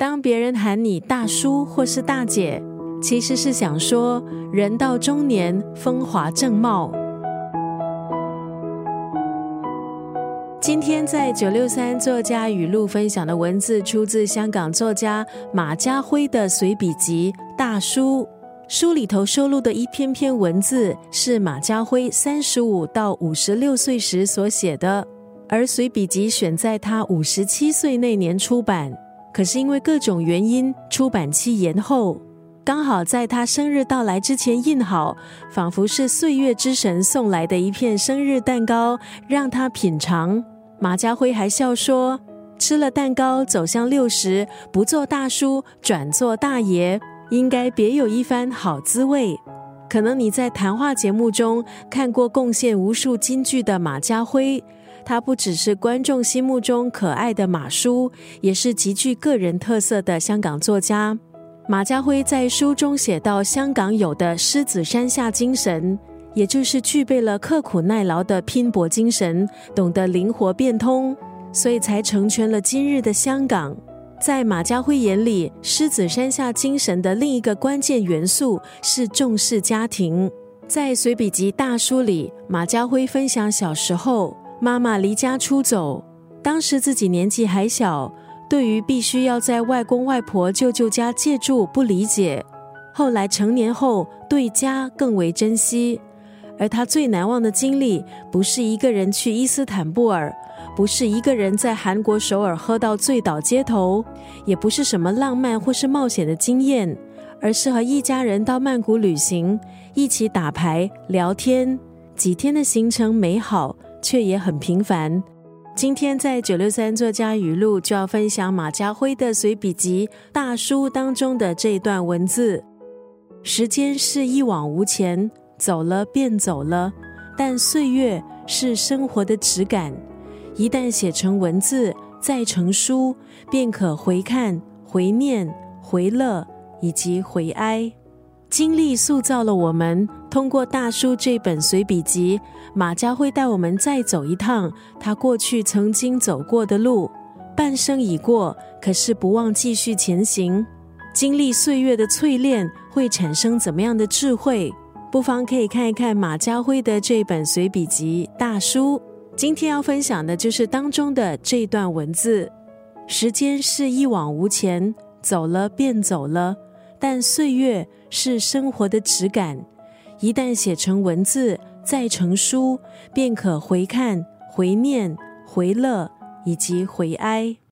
当别人喊你大叔或是大姐，其实是想说人到中年风华正茂。今天在九六三作家语录分享的文字，出自香港作家马家辉的随笔集《大叔》。书里头收录的一篇篇文字，是马家辉三十五到五十六岁时所写的，而随笔集选在他五十七岁那年出版。可是因为各种原因，出版期延后，刚好在他生日到来之前印好，仿佛是岁月之神送来的一片生日蛋糕，让他品尝。马家辉还笑说：“吃了蛋糕，走向六十，不做大叔，转做大爷，应该别有一番好滋味。”可能你在谈话节目中看过贡献无数金句的马家辉。他不只是观众心目中可爱的马叔，也是极具个人特色的香港作家。马家辉在书中写到，香港有的狮子山下精神，也就是具备了刻苦耐劳的拼搏精神，懂得灵活变通，所以才成全了今日的香港。在马家辉眼里，狮子山下精神的另一个关键元素是重视家庭。在随笔集《大叔》里，马家辉分享小时候。妈妈离家出走，当时自己年纪还小，对于必须要在外公外婆、舅舅家借住不理解。后来成年后，对家更为珍惜。而他最难忘的经历，不是一个人去伊斯坦布尔，不是一个人在韩国首尔喝到醉倒街头，也不是什么浪漫或是冒险的经验，而是和一家人到曼谷旅行，一起打牌聊天，几天的行程美好。却也很平凡。今天在九六三作家语录就要分享马家辉的随笔集《大叔》当中的这段文字：时间是一往无前，走了便走了；但岁月是生活的质感，一旦写成文字，再成书，便可回看、回念、回乐以及回哀。经历塑造了我们。通过《大叔》这本随笔集，马家辉带我们再走一趟他过去曾经走过的路。半生已过，可是不忘继续前行。经历岁月的淬炼，会产生怎么样的智慧？不妨可以看一看马家辉的这本随笔集《大叔》。今天要分享的就是当中的这段文字：时间是一往无前，走了便走了；但岁月是生活的质感。一旦写成文字，再成书，便可回看、回念、回乐以及回哀。